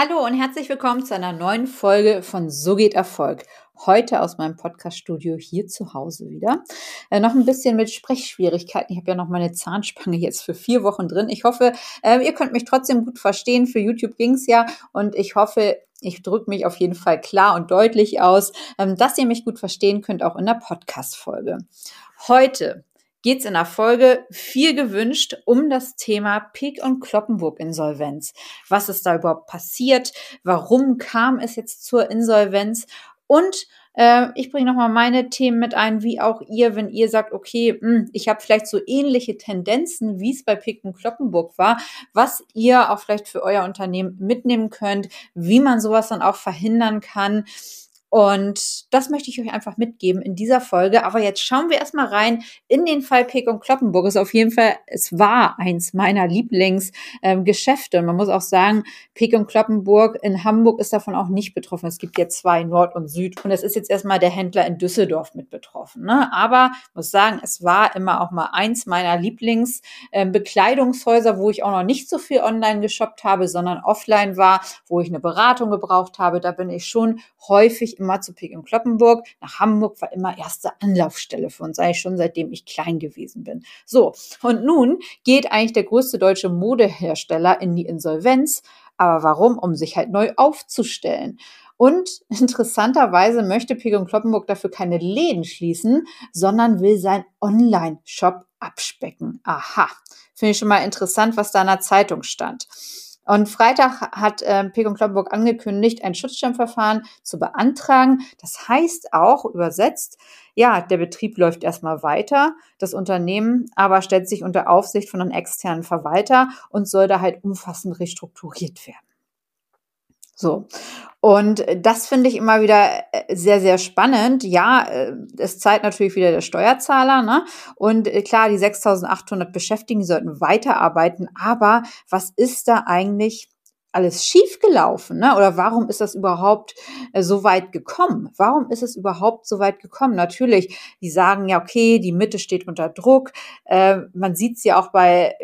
Hallo und herzlich willkommen zu einer neuen Folge von So geht Erfolg. Heute aus meinem Podcast-Studio hier zu Hause wieder. Äh, noch ein bisschen mit Sprechschwierigkeiten. Ich habe ja noch meine Zahnspange jetzt für vier Wochen drin. Ich hoffe, äh, ihr könnt mich trotzdem gut verstehen. Für YouTube ging's ja und ich hoffe, ich drücke mich auf jeden Fall klar und deutlich aus, ähm, dass ihr mich gut verstehen könnt, auch in der Podcast-Folge. Heute geht es in der Folge viel gewünscht um das Thema Pik und Kloppenburg Insolvenz. Was ist da überhaupt passiert? Warum kam es jetzt zur Insolvenz? Und äh, ich bringe nochmal meine Themen mit ein, wie auch ihr, wenn ihr sagt, okay, mh, hm, ich habe vielleicht so ähnliche Tendenzen, wie es bei Pick und Kloppenburg war, was ihr auch vielleicht für euer Unternehmen mitnehmen könnt, wie man sowas dann auch verhindern kann. Und das möchte ich euch einfach mitgeben in dieser Folge. Aber jetzt schauen wir erstmal rein in den Fall Pick und Kloppenburg. Ist auf jeden Fall, es war eins meiner Lieblingsgeschäfte. Ähm, man muss auch sagen, Pick und Kloppenburg in Hamburg ist davon auch nicht betroffen. Es gibt jetzt zwei, Nord und Süd. Und es ist jetzt erstmal der Händler in Düsseldorf mit betroffen. Ne? Aber muss sagen, es war immer auch mal eins meiner Lieblingsbekleidungshäuser, ähm, wo ich auch noch nicht so viel online geshoppt habe, sondern offline war, wo ich eine Beratung gebraucht habe. Da bin ich schon häufig immer zu Pik in Kloppenburg. Nach Hamburg war immer erste Anlaufstelle für uns, eigentlich schon seitdem ich klein gewesen bin. So, und nun geht eigentlich der größte deutsche Modehersteller in die Insolvenz. Aber warum? Um sich halt neu aufzustellen. Und interessanterweise möchte Pig Kloppenburg dafür keine Läden schließen, sondern will sein Online-Shop abspecken. Aha, finde ich schon mal interessant, was da in der Zeitung stand. Und Freitag hat äh, Pek und Kloppenburg angekündigt, ein Schutzschirmverfahren zu beantragen. Das heißt auch übersetzt, ja, der Betrieb läuft erstmal weiter, das Unternehmen aber stellt sich unter Aufsicht von einem externen Verwalter und soll da halt umfassend restrukturiert werden. So. Und das finde ich immer wieder äh, sehr, sehr spannend. Ja, äh, es zahlt natürlich wieder der Steuerzahler. Ne? Und äh, klar, die 6800 Beschäftigten sollten weiterarbeiten. Aber was ist da eigentlich alles schiefgelaufen? Ne? Oder warum ist das überhaupt so weit gekommen? Warum ist es überhaupt so weit gekommen? Natürlich, die sagen ja, okay, die Mitte steht unter Druck. Äh, man sieht es ja auch bei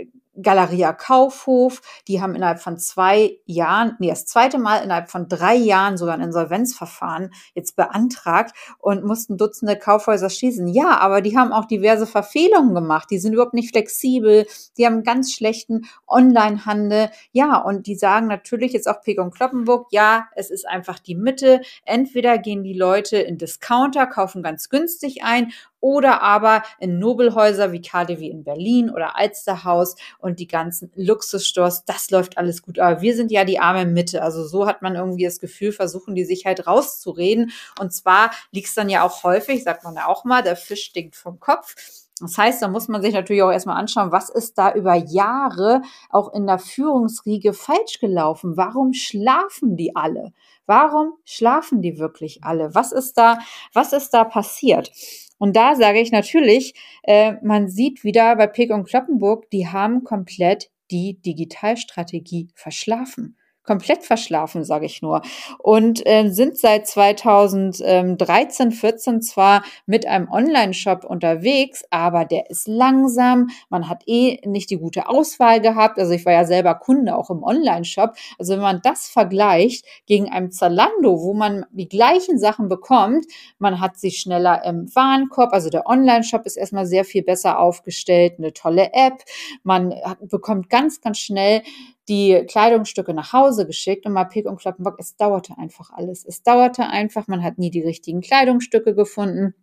Galeria Kaufhof, die haben innerhalb von zwei Jahren, nee, das zweite Mal innerhalb von drei Jahren sogar ein Insolvenzverfahren jetzt beantragt und mussten Dutzende Kaufhäuser schließen. Ja, aber die haben auch diverse Verfehlungen gemacht. Die sind überhaupt nicht flexibel. Die haben ganz schlechten Onlinehandel. Ja, und die sagen natürlich jetzt auch Peg und Kloppenburg, ja, es ist einfach die Mitte. Entweder gehen die Leute in Discounter, kaufen ganz günstig ein oder aber in Nobelhäuser wie KDW in Berlin oder Alsterhaus und die ganzen Luxusstores. Das läuft alles gut. Aber wir sind ja die arme Mitte. Also so hat man irgendwie das Gefühl, versuchen die sich halt rauszureden. Und zwar liegt es dann ja auch häufig, sagt man ja auch mal, der Fisch stinkt vom Kopf. Das heißt, da muss man sich natürlich auch erstmal anschauen, was ist da über Jahre auch in der Führungsriege falsch gelaufen? Warum schlafen die alle? Warum schlafen die wirklich alle? Was ist da, was ist da passiert? Und da sage ich natürlich, äh, man sieht wieder bei Pick und Kloppenburg, die haben komplett die Digitalstrategie verschlafen komplett verschlafen, sage ich nur. Und äh, sind seit 2013, 14 zwar mit einem Online-Shop unterwegs, aber der ist langsam. Man hat eh nicht die gute Auswahl gehabt. Also ich war ja selber Kunde auch im Online-Shop. Also wenn man das vergleicht gegen einem Zalando, wo man die gleichen Sachen bekommt, man hat sie schneller im Warenkorb. Also der Online-Shop ist erstmal sehr viel besser aufgestellt, eine tolle App. Man bekommt ganz, ganz schnell die Kleidungsstücke nach Hause geschickt und mal Pick und Kloppenbock. Es dauerte einfach alles. Es dauerte einfach. Man hat nie die richtigen Kleidungsstücke gefunden.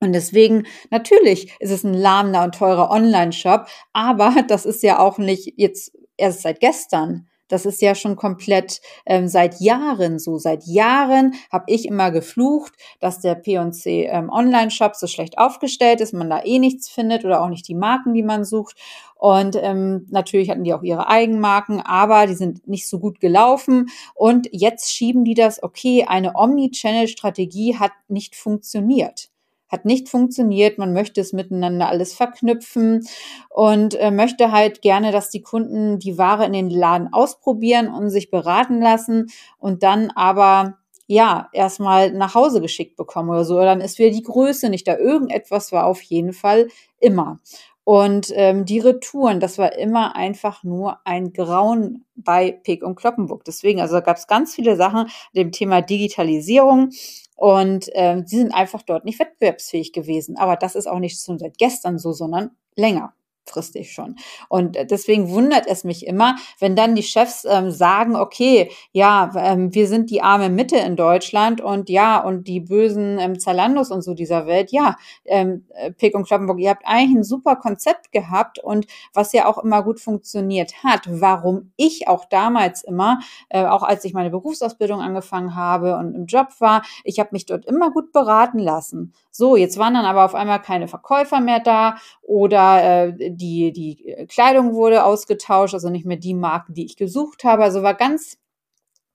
Und deswegen, natürlich ist es ein lahmender und teurer Online-Shop, aber das ist ja auch nicht jetzt erst seit gestern. Das ist ja schon komplett ähm, seit Jahren so. Seit Jahren habe ich immer geflucht, dass der P&C ähm, Online-Shop so schlecht aufgestellt ist, man da eh nichts findet oder auch nicht die Marken, die man sucht. Und ähm, natürlich hatten die auch ihre Eigenmarken, aber die sind nicht so gut gelaufen. Und jetzt schieben die das, okay, eine Omni-Channel-Strategie hat nicht funktioniert hat nicht funktioniert. Man möchte es miteinander alles verknüpfen und äh, möchte halt gerne, dass die Kunden die Ware in den Laden ausprobieren und sich beraten lassen und dann aber ja, erstmal nach Hause geschickt bekommen oder so. Dann ist wieder die Größe nicht da. Irgendetwas war auf jeden Fall immer. Und ähm, die Retouren, das war immer einfach nur ein Grauen bei Pick und Kloppenburg. Deswegen, also gab es ganz viele Sachen dem Thema Digitalisierung. Und ähm, die sind einfach dort nicht wettbewerbsfähig gewesen. Aber das ist auch nicht schon seit gestern so, sondern länger kurzfristig schon. Und äh, deswegen wundert es mich immer, wenn dann die Chefs ähm, sagen, okay, ja, ähm, wir sind die arme Mitte in Deutschland und ja, und die bösen ähm, Zalandos und so dieser Welt, ja, ähm, äh, Pick und Kloppenburg, ihr habt eigentlich ein super Konzept gehabt und was ja auch immer gut funktioniert hat, warum ich auch damals immer, äh, auch als ich meine Berufsausbildung angefangen habe und im Job war, ich habe mich dort immer gut beraten lassen. So, jetzt waren dann aber auf einmal keine Verkäufer mehr da oder äh, die, die Kleidung wurde ausgetauscht, also nicht mehr die Marken, die ich gesucht habe. Also war ganz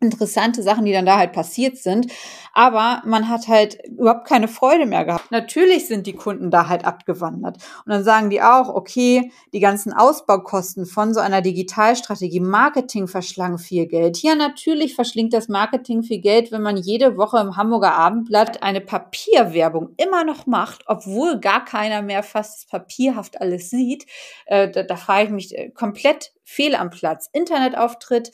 interessante Sachen, die dann da halt passiert sind. Aber man hat halt überhaupt keine Freude mehr gehabt. Natürlich sind die Kunden da halt abgewandert. Und dann sagen die auch, okay, die ganzen Ausbaukosten von so einer Digitalstrategie, Marketing verschlangen viel Geld. Ja, natürlich verschlingt das Marketing viel Geld, wenn man jede Woche im Hamburger Abendblatt eine Papierwerbung immer noch macht, obwohl gar keiner mehr fast papierhaft alles sieht. Äh, da, da frage ich mich äh, komplett fehl am Platz. Internetauftritt,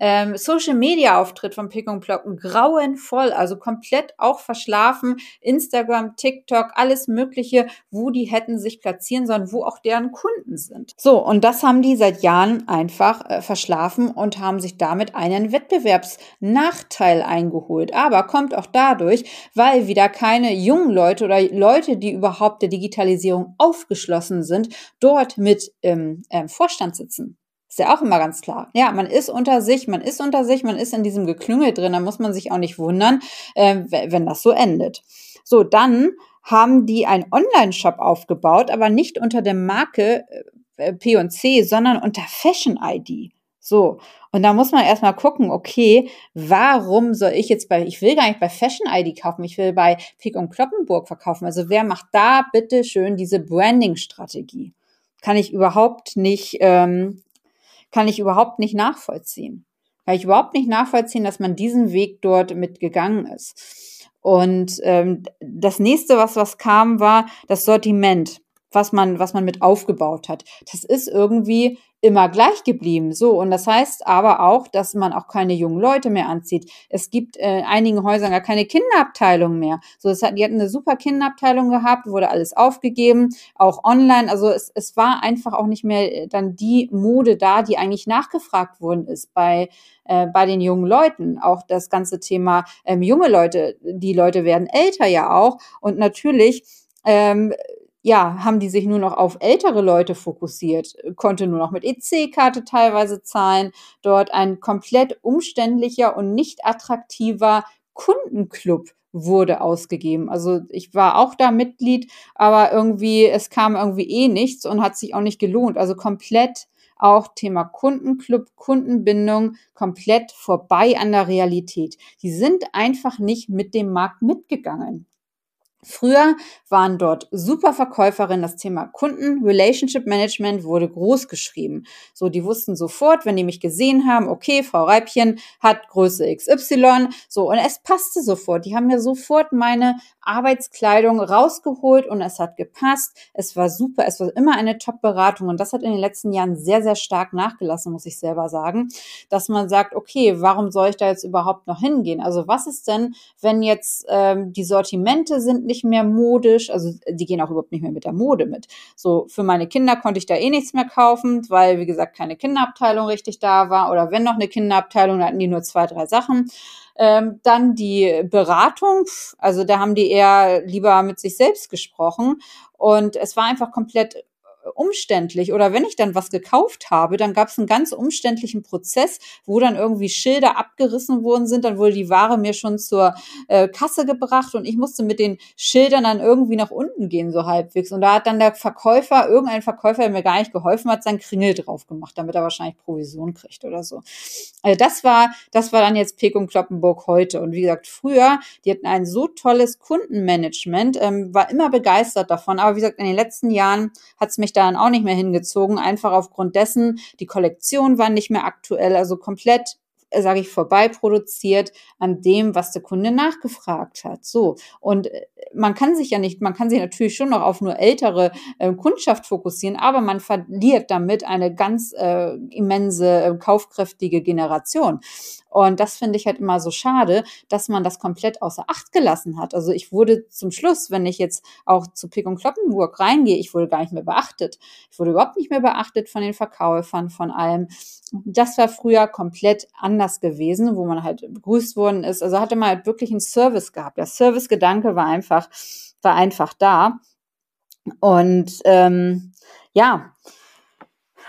ähm, Social Media Auftritt von Pick und Blocken grauenvoll, also komplett auch verschlafen. Instagram, TikTok, alles Mögliche, wo die hätten sich platzieren sollen, wo auch deren Kunden sind. So, und das haben die seit Jahren einfach äh, verschlafen und haben sich damit einen Wettbewerbsnachteil eingeholt. Aber kommt auch dadurch, weil wieder keine jungen Leute oder Leute, die überhaupt der Digitalisierung aufgeschlossen sind, dort mit im ähm, Vorstand sitzen. Ist ja auch immer ganz klar. Ja, man ist unter sich, man ist unter sich, man ist in diesem Geklüngel drin, da muss man sich auch nicht wundern, äh, wenn das so endet. So, dann haben die einen Online-Shop aufgebaut, aber nicht unter der Marke äh, P&C, sondern unter Fashion ID. So. Und da muss man erstmal gucken, okay, warum soll ich jetzt bei, ich will gar nicht bei Fashion ID kaufen, ich will bei Pick und Kloppenburg verkaufen. Also wer macht da bitte schön diese Branding-Strategie? Kann ich überhaupt nicht ähm, kann ich überhaupt nicht nachvollziehen. Kann ich überhaupt nicht nachvollziehen, dass man diesen Weg dort mitgegangen ist. Und ähm, das nächste, was was kam, war das Sortiment, was man was man mit aufgebaut hat. Das ist irgendwie immer gleich geblieben. So, und das heißt aber auch, dass man auch keine jungen Leute mehr anzieht. Es gibt äh, einigen Häusern gar keine Kinderabteilung mehr. So, es hat, die hatten eine super Kinderabteilung gehabt, wurde alles aufgegeben, auch online. Also es, es war einfach auch nicht mehr dann die Mode da, die eigentlich nachgefragt worden ist bei äh, bei den jungen Leuten. Auch das ganze Thema ähm, junge Leute, die Leute werden älter ja auch. Und natürlich ähm, ja, haben die sich nur noch auf ältere Leute fokussiert, konnte nur noch mit EC-Karte teilweise zahlen, dort ein komplett umständlicher und nicht attraktiver Kundenclub wurde ausgegeben. Also ich war auch da Mitglied, aber irgendwie, es kam irgendwie eh nichts und hat sich auch nicht gelohnt. Also komplett auch Thema Kundenclub, Kundenbindung komplett vorbei an der Realität. Die sind einfach nicht mit dem Markt mitgegangen. Früher waren dort super Verkäuferinnen. Das Thema Kunden, Relationship Management wurde groß geschrieben. So, die wussten sofort, wenn die mich gesehen haben, okay, Frau Reibchen hat Größe XY. So, und es passte sofort. Die haben mir sofort meine Arbeitskleidung rausgeholt und es hat gepasst. Es war super. Es war immer eine Top-Beratung. Und das hat in den letzten Jahren sehr, sehr stark nachgelassen, muss ich selber sagen, dass man sagt, okay, warum soll ich da jetzt überhaupt noch hingehen? Also, was ist denn, wenn jetzt ähm, die Sortimente sind nicht mehr modisch, also die gehen auch überhaupt nicht mehr mit der Mode mit. So, für meine Kinder konnte ich da eh nichts mehr kaufen, weil, wie gesagt, keine Kinderabteilung richtig da war oder wenn noch eine Kinderabteilung, da hatten die nur zwei, drei Sachen. Ähm, dann die Beratung, also da haben die eher lieber mit sich selbst gesprochen und es war einfach komplett umständlich. Oder wenn ich dann was gekauft habe, dann gab es einen ganz umständlichen Prozess, wo dann irgendwie Schilder abgerissen worden sind. Dann wurde die Ware mir schon zur äh, Kasse gebracht und ich musste mit den Schildern dann irgendwie nach unten gehen, so halbwegs. Und da hat dann der Verkäufer, irgendein Verkäufer, der mir gar nicht geholfen hat, sein Kringel drauf gemacht, damit er wahrscheinlich Provision kriegt oder so. Also das war, das war dann jetzt Pek und Kloppenburg heute. Und wie gesagt, früher, die hatten ein so tolles Kundenmanagement, ähm, war immer begeistert davon. Aber wie gesagt, in den letzten Jahren hat es mich da dann auch nicht mehr hingezogen, einfach aufgrund dessen, die Kollektion war nicht mehr aktuell, also komplett äh, sage ich, vorbei produziert an dem, was der Kunde nachgefragt hat. So. Und äh, man kann sich ja nicht, man kann sich natürlich schon noch auf nur ältere äh, Kundschaft fokussieren, aber man verliert damit eine ganz äh, immense, äh, kaufkräftige Generation. Und das finde ich halt immer so schade, dass man das komplett außer Acht gelassen hat. Also ich wurde zum Schluss, wenn ich jetzt auch zu Pick und Kloppenburg reingehe, ich wurde gar nicht mehr beachtet. Ich wurde überhaupt nicht mehr beachtet von den Verkäufern, von allem. Das war früher komplett anders gewesen, wo man halt begrüßt worden ist. Also hatte man halt wirklich einen Service gehabt. Der Servicegedanke war einfach, war einfach da. Und ähm, ja,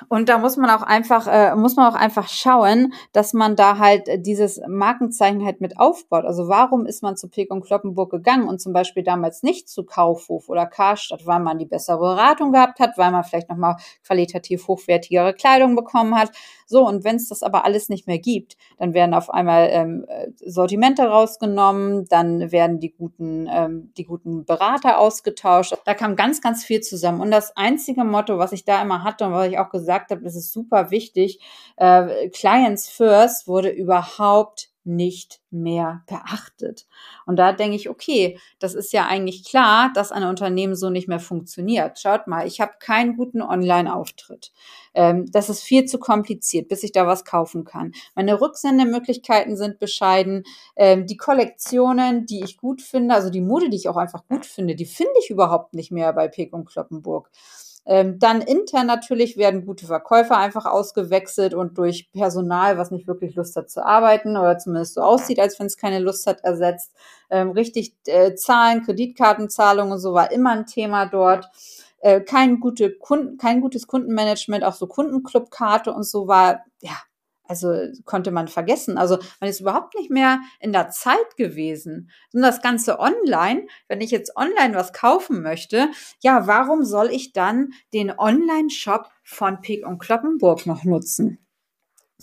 und da muss man auch einfach, äh, muss man auch einfach schauen, dass man da halt dieses Markenzeichen halt mit aufbaut. Also warum ist man zu Pek und Kloppenburg gegangen und zum Beispiel damals nicht zu Kaufhof oder Karstadt, weil man die bessere Beratung gehabt hat, weil man vielleicht nochmal qualitativ hochwertigere Kleidung bekommen hat. So, und wenn es das aber alles nicht mehr gibt, dann werden auf einmal ähm, Sortimente rausgenommen, dann werden die guten, ähm, die guten Berater ausgetauscht. Da kam ganz, ganz viel zusammen. Und das einzige Motto, was ich da immer hatte und was ich auch gesagt gesagt habe, das ist super wichtig. Äh, Clients First wurde überhaupt nicht mehr beachtet. Und da denke ich, okay, das ist ja eigentlich klar, dass ein Unternehmen so nicht mehr funktioniert. Schaut mal, ich habe keinen guten Online-Auftritt. Ähm, das ist viel zu kompliziert, bis ich da was kaufen kann. Meine Rücksendemöglichkeiten sind bescheiden. Ähm, die Kollektionen, die ich gut finde, also die Mode, die ich auch einfach gut finde, die finde ich überhaupt nicht mehr bei Peek und Kloppenburg. Ähm, dann intern natürlich werden gute Verkäufer einfach ausgewechselt und durch Personal, was nicht wirklich Lust hat zu arbeiten oder zumindest so aussieht, als wenn es keine Lust hat, ersetzt. Ähm, richtig äh, Zahlen, Kreditkartenzahlungen und so war immer ein Thema dort. Äh, kein, gute Kunden, kein gutes Kundenmanagement, auch so Kundenclubkarte und so war, ja, also konnte man vergessen. Also man ist überhaupt nicht mehr in der Zeit gewesen. Und das Ganze online, wenn ich jetzt online was kaufen möchte, ja, warum soll ich dann den Online-Shop von Pick und Kloppenburg noch nutzen?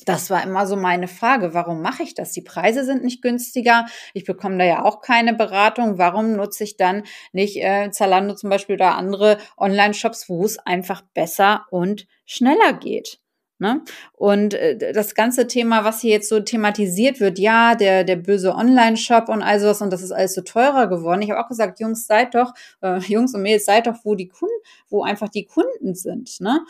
Das war immer so meine Frage. Warum mache ich das? Die Preise sind nicht günstiger. Ich bekomme da ja auch keine Beratung. Warum nutze ich dann nicht äh, Zalando zum Beispiel oder andere Online-Shops, wo es einfach besser und schneller geht? Ne? Und äh, das ganze Thema, was hier jetzt so thematisiert wird, ja, der, der böse Online-Shop und all sowas und das ist alles so teurer geworden. Ich habe auch gesagt, Jungs, seid doch, äh, Jungs und Mädels, seid doch, wo die Kunden, wo einfach die Kunden sind. Ne?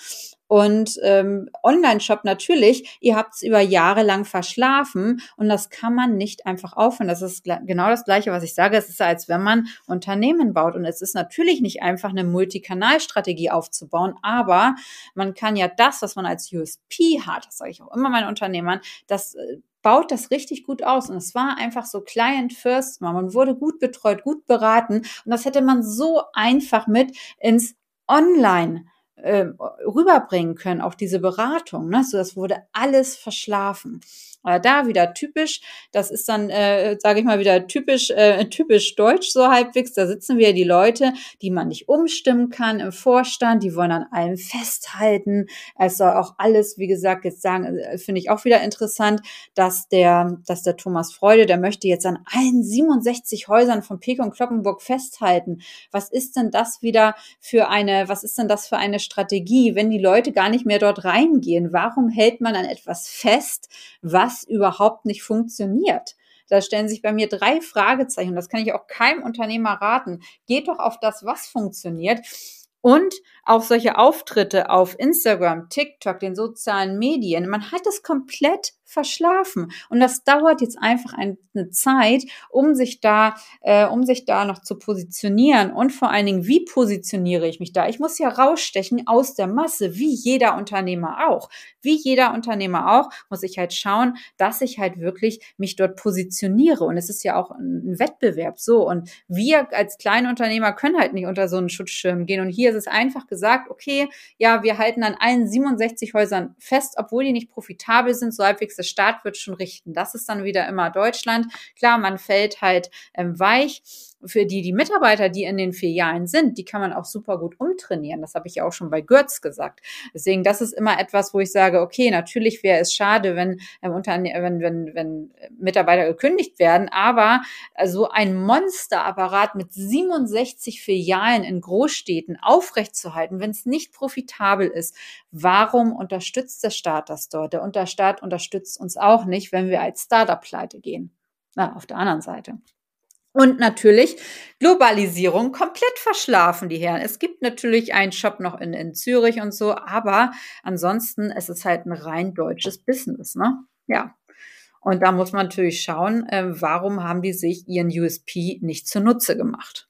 Und ähm, Online-Shop natürlich, ihr habt es über Jahre lang verschlafen und das kann man nicht einfach aufhören. Das ist genau das Gleiche, was ich sage. Es ist, als wenn man Unternehmen baut. Und es ist natürlich nicht einfach, eine Multikanalstrategie aufzubauen, aber man kann ja das, was man als USP hat, das sage ich auch immer meinen Unternehmern, das äh, baut das richtig gut aus. Und es war einfach so Client First. Man wurde gut betreut, gut beraten. Und das hätte man so einfach mit ins Online äh, rüberbringen können, auch diese Beratung. Ne? So, das wurde alles verschlafen. Aber da wieder typisch, das ist dann, äh, sage ich mal, wieder typisch, äh, typisch deutsch so halbwegs. Da sitzen wir die Leute, die man nicht umstimmen kann im Vorstand, die wollen an allem festhalten. Es soll auch alles, wie gesagt, jetzt sagen, äh, finde ich auch wieder interessant, dass der, dass der Thomas Freude, der möchte jetzt an allen 67 Häusern von Pek und Kloppenburg festhalten. Was ist denn das wieder für eine, was ist denn das für eine Strategie, wenn die Leute gar nicht mehr dort reingehen? Warum hält man an etwas fest, was überhaupt nicht funktioniert? Da stellen sich bei mir drei Fragezeichen. Das kann ich auch keinem Unternehmer raten. Geht doch auf das, was funktioniert. Und auch solche Auftritte auf Instagram, TikTok, den sozialen Medien. Man hat es komplett verschlafen. Und das dauert jetzt einfach eine Zeit, um sich da, äh, um sich da noch zu positionieren. Und vor allen Dingen, wie positioniere ich mich da? Ich muss ja rausstechen aus der Masse, wie jeder Unternehmer auch. Wie jeder Unternehmer auch, muss ich halt schauen, dass ich halt wirklich mich dort positioniere. Und es ist ja auch ein Wettbewerb so. Und wir als kleine Unternehmer können halt nicht unter so einen Schutzschirm gehen. Und hier ist es einfach gesagt, okay, ja, wir halten an allen 67 Häusern fest, obwohl die nicht profitabel sind, so halbwegs der Staat wird schon richten. Das ist dann wieder immer Deutschland. Klar, man fällt halt ähm, weich für die, die Mitarbeiter, die in den Filialen sind, die kann man auch super gut umtrainieren. Das habe ich ja auch schon bei Götz gesagt. Deswegen, das ist immer etwas, wo ich sage, okay, natürlich wäre es schade, wenn, ähm, wenn, wenn, wenn Mitarbeiter gekündigt werden, aber so ein Monsterapparat mit 67 Filialen in Großstädten aufrechtzuerhalten, wenn es nicht profitabel ist, warum unterstützt der Staat das dort? Der Staat unterstützt schützt uns auch nicht, wenn wir als Startup pleite gehen. Na, auf der anderen Seite. Und natürlich Globalisierung komplett verschlafen, die Herren. Es gibt natürlich einen Shop noch in, in Zürich und so, aber ansonsten es ist halt ein rein deutsches Business, ne? Ja. Und da muss man natürlich schauen, äh, warum haben die sich ihren USP nicht zunutze gemacht.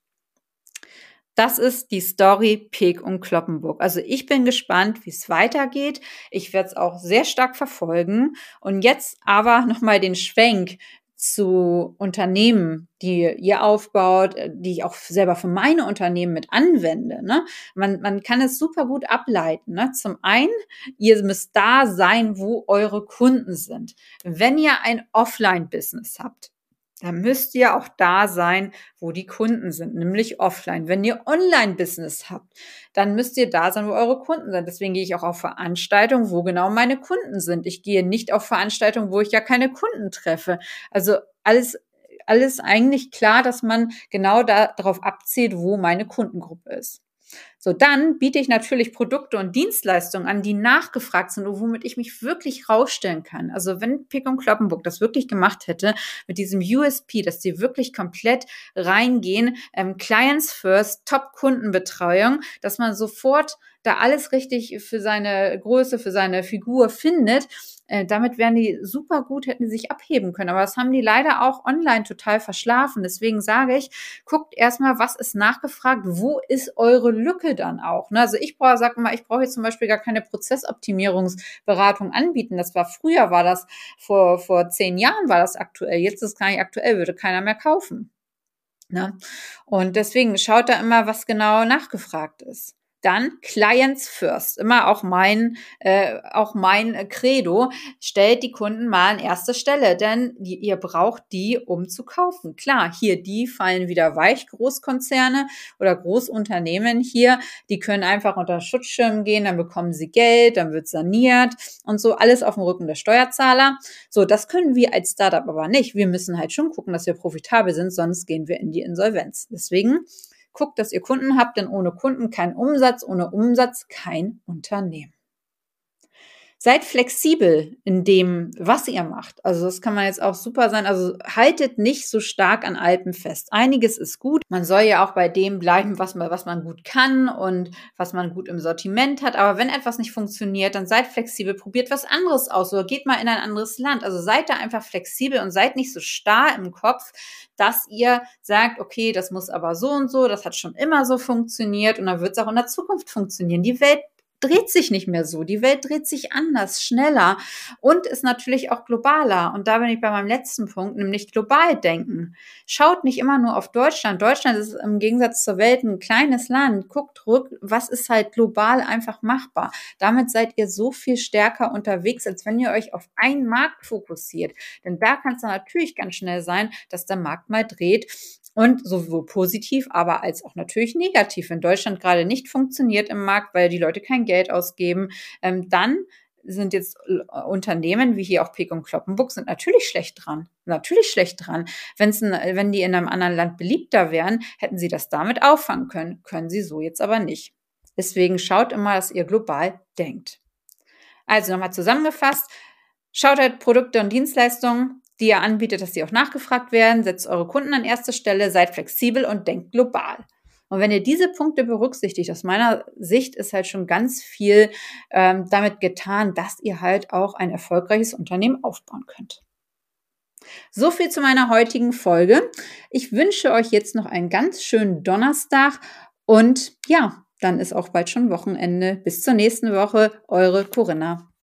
Das ist die Story Peg und Kloppenburg. Also ich bin gespannt, wie es weitergeht. Ich werde es auch sehr stark verfolgen. Und jetzt aber nochmal den Schwenk zu Unternehmen, die ihr aufbaut, äh, die ich auch selber für meine Unternehmen mit anwende. Ne? Man, man kann es super gut ableiten. Ne? Zum einen, ihr müsst da sein, wo eure Kunden sind. Wenn ihr ein Offline-Business habt, dann müsst ihr auch da sein, wo die Kunden sind, nämlich offline. Wenn ihr Online-Business habt, dann müsst ihr da sein, wo eure Kunden sind. Deswegen gehe ich auch auf Veranstaltungen, wo genau meine Kunden sind. Ich gehe nicht auf Veranstaltungen, wo ich ja keine Kunden treffe. Also alles, alles eigentlich klar, dass man genau darauf abzieht, wo meine Kundengruppe ist. So, dann biete ich natürlich Produkte und Dienstleistungen an, die nachgefragt sind und womit ich mich wirklich rausstellen kann. Also wenn Pick und Kloppenburg das wirklich gemacht hätte, mit diesem USP, dass sie wirklich komplett reingehen, ähm, Clients First, Top-Kundenbetreuung, dass man sofort da alles richtig für seine Größe, für seine Figur findet, äh, damit wären die super gut, hätten die sich abheben können. Aber das haben die leider auch online total verschlafen. Deswegen sage ich, guckt erstmal, was ist nachgefragt, wo ist eure Lücke dann auch. Ne? Also ich brauche, sag mal, ich brauche jetzt zum Beispiel gar keine Prozessoptimierungsberatung anbieten. Das war früher, war das vor, vor zehn Jahren war das aktuell. Jetzt ist es gar nicht aktuell, würde keiner mehr kaufen. Ne? Und deswegen schaut da immer, was genau nachgefragt ist. Dann Clients First, immer auch mein, äh, auch mein Credo, stellt die Kunden mal an erste Stelle, denn die, ihr braucht die, um zu kaufen. Klar, hier die fallen wieder weich, Großkonzerne oder Großunternehmen hier, die können einfach unter Schutzschirm gehen, dann bekommen sie Geld, dann wird saniert und so, alles auf dem Rücken der Steuerzahler. So, das können wir als Startup aber nicht. Wir müssen halt schon gucken, dass wir profitabel sind, sonst gehen wir in die Insolvenz. Deswegen Guckt, dass ihr Kunden habt, denn ohne Kunden kein Umsatz, ohne Umsatz kein Unternehmen. Seid flexibel in dem, was ihr macht. Also das kann man jetzt auch super sein. Also haltet nicht so stark an Alpen fest. Einiges ist gut. Man soll ja auch bei dem bleiben, was man, was man gut kann und was man gut im Sortiment hat. Aber wenn etwas nicht funktioniert, dann seid flexibel, probiert was anderes aus oder geht mal in ein anderes Land. Also seid da einfach flexibel und seid nicht so starr im Kopf, dass ihr sagt, okay, das muss aber so und so, das hat schon immer so funktioniert und dann wird es auch in der Zukunft funktionieren. Die Welt dreht sich nicht mehr so. Die Welt dreht sich anders, schneller und ist natürlich auch globaler. Und da bin ich bei meinem letzten Punkt, nämlich global denken. Schaut nicht immer nur auf Deutschland. Deutschland ist im Gegensatz zur Welt ein kleines Land. Guckt rück, was ist halt global einfach machbar. Damit seid ihr so viel stärker unterwegs, als wenn ihr euch auf einen Markt fokussiert. Denn da kann es natürlich ganz schnell sein, dass der Markt mal dreht und sowohl positiv, aber als auch natürlich negativ. Wenn Deutschland gerade nicht funktioniert im Markt, weil die Leute kein Geld ausgeben, ähm, dann sind jetzt äh, Unternehmen wie hier auch Pick und Kloppenburg sind natürlich schlecht dran. Natürlich schlecht dran. Wenn's ein, wenn die in einem anderen Land beliebter wären, hätten sie das damit auffangen können. Können sie so jetzt aber nicht. Deswegen schaut immer, dass ihr global denkt. Also nochmal zusammengefasst. Schaut halt Produkte und Dienstleistungen die ihr anbietet, dass sie auch nachgefragt werden, setzt eure Kunden an erste Stelle, seid flexibel und denkt global. Und wenn ihr diese Punkte berücksichtigt, aus meiner Sicht ist halt schon ganz viel ähm, damit getan, dass ihr halt auch ein erfolgreiches Unternehmen aufbauen könnt. So viel zu meiner heutigen Folge. Ich wünsche euch jetzt noch einen ganz schönen Donnerstag und ja, dann ist auch bald schon Wochenende. Bis zur nächsten Woche, eure Corinna.